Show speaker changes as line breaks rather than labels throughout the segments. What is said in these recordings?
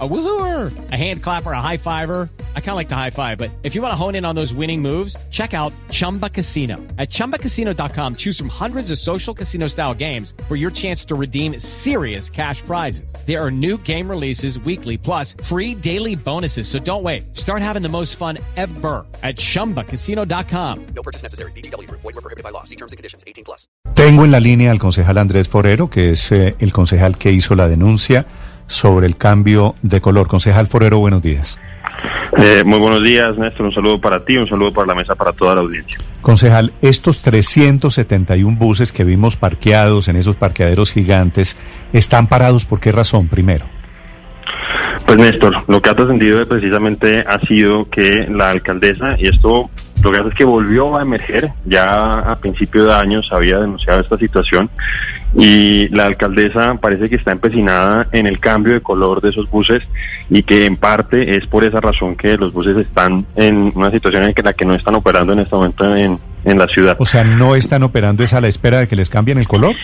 A woohooer, a hand clapper, a high fiver. I kind of like the high five, but if you want to hone in on those winning moves, check out Chumba Casino. At ChumbaCasino.com, choose from hundreds of social casino style games for your chance to redeem serious cash prizes. There are new game releases weekly, plus free daily bonuses. So don't wait. Start having the most fun ever at ChumbaCasino.com.
No purchase necessary. BGW. Void were prohibited by law. See terms and conditions. 18 plus.
Tengo en la línea al concejal Andrés Forero, que es eh, el concejal que hizo la denuncia sobre el cambio de color. Concejal Forero, buenos días.
Eh, muy buenos días, Néstor. Un saludo para ti, un saludo para la mesa, para toda la audiencia.
Concejal, estos 371 buses que vimos parqueados en esos parqueaderos gigantes, ¿están parados por qué razón, primero?
Pues Néstor, lo que ha trascendido precisamente ha sido que la alcaldesa, y esto lo que hace es que volvió a emerger, ya a principio de año se había denunciado esta situación y la alcaldesa parece que está empecinada en el cambio de color de esos buses y que en parte es por esa razón que los buses están en una situación en la que no están operando en este momento en, en la ciudad.
O sea, ¿no están operando es a la espera de que les cambien el color?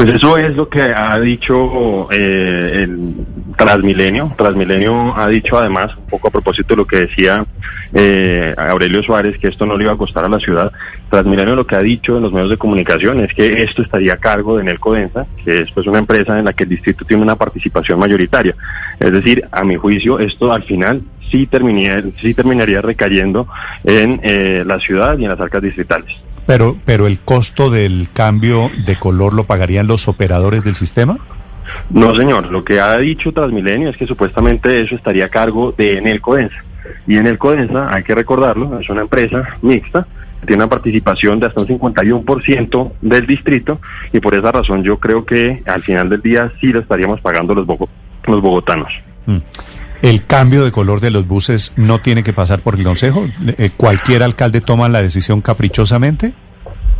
Pues eso es lo que ha dicho eh, el Transmilenio. Transmilenio ha dicho además, un poco a propósito de lo que decía eh, Aurelio Suárez, que esto no le iba a costar a la ciudad. Transmilenio lo que ha dicho en los medios de comunicación es que esto estaría a cargo de Nelco Densa, que es pues una empresa en la que el distrito tiene una participación mayoritaria. Es decir, a mi juicio, esto al final sí terminaría, sí terminaría recayendo en eh, la ciudad y en las arcas distritales.
Pero, pero el costo del cambio de color lo pagarían los operadores del sistema?
No, señor. Lo que ha dicho Transmilenio es que supuestamente eso estaría a cargo de Enel Codensa. Y Enel Codensa, hay que recordarlo, es una empresa mixta, tiene una participación de hasta un 51% del distrito y por esa razón yo creo que al final del día sí lo estaríamos pagando los, los bogotanos.
Mm. ¿El cambio de color de los buses no tiene que pasar por el Consejo? Eh, ¿Cualquier alcalde toma la decisión caprichosamente?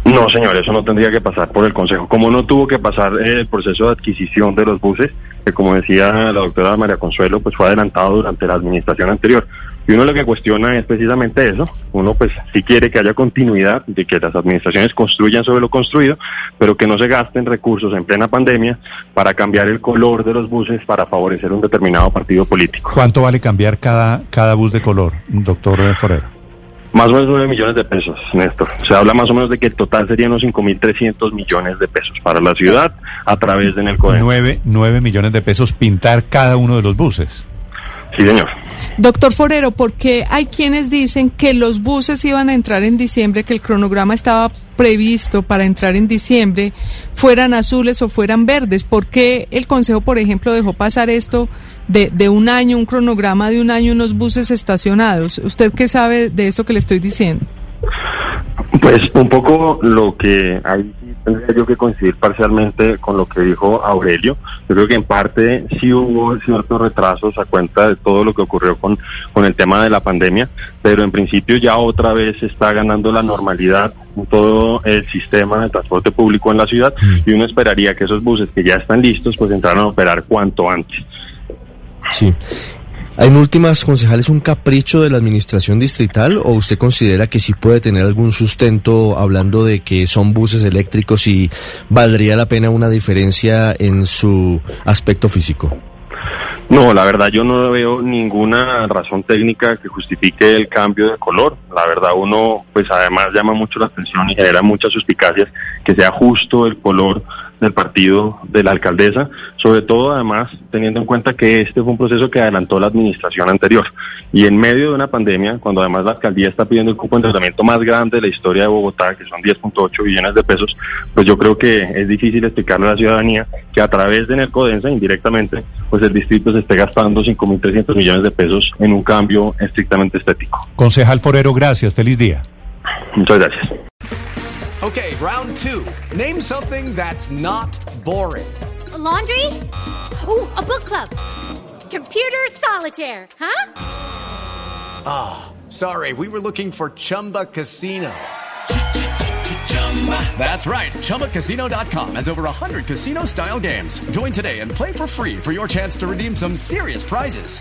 No, señor, eso no tendría que pasar por el Consejo. Como no tuvo que pasar el proceso de adquisición de los buses, que como decía la doctora María Consuelo, pues fue adelantado durante la administración anterior. Y uno lo que cuestiona es precisamente eso. Uno pues si quiere que haya continuidad, de que las administraciones construyan sobre lo construido, pero que no se gasten recursos en plena pandemia para cambiar el color de los buses para favorecer un determinado partido político.
¿Cuánto vale cambiar cada, cada bus de color, doctor Forero?
Más o menos 9 millones de pesos, Néstor. Se habla más o menos de que el total serían unos 5.300 millones de pesos para la ciudad a través de Nelco
9, 9 millones de pesos pintar cada uno de los buses.
Sí, señor.
Doctor Forero, porque hay quienes dicen que los buses iban a entrar en diciembre, que el cronograma estaba previsto para entrar en diciembre, fueran azules o fueran verdes? ¿Por qué el Consejo, por ejemplo, dejó pasar esto de, de un año, un cronograma de un año, unos buses estacionados? ¿Usted qué sabe de esto que le estoy diciendo?
Pues un poco lo que hay tendría yo que coincidir parcialmente con lo que dijo Aurelio. Yo creo que en parte sí hubo ciertos retrasos a cuenta de todo lo que ocurrió con, con el tema de la pandemia, pero en principio ya otra vez está ganando la normalidad en todo el sistema de transporte público en la ciudad mm. y uno esperaría que esos buses que ya están listos pues entraran a operar cuanto antes.
Sí. En últimas, concejales, un capricho de la administración distrital o usted considera que sí puede tener algún sustento hablando de que son buses eléctricos y valdría la pena una diferencia en su aspecto físico?
No, la verdad yo no veo ninguna razón técnica que justifique el cambio de color. La verdad uno pues además llama mucho la atención y genera muchas suspicacias que sea justo el color del partido de la alcaldesa, sobre todo además teniendo en cuenta que este fue un proceso que adelantó la administración anterior. Y en medio de una pandemia, cuando además la alcaldía está pidiendo el cupo de endeudamiento más grande de la historia de Bogotá, que son 10.8 billones de pesos, pues yo creo que es difícil explicarle a la ciudadanía que a través de Nercodensa, indirectamente, pues el distrito se esté gastando 5.300 millones de pesos en un cambio estrictamente estético.
Concejal Forero, gracias. Feliz día.
Muchas gracias.
Okay, round two. Name something that's not boring.
A laundry? Ooh, a book club. Computer solitaire, huh?
Ah, oh, sorry, we were looking for Chumba Casino. That's right. ChumbaCasino.com has over 100 casino style games. Join today and play for free for your chance to redeem some serious prizes.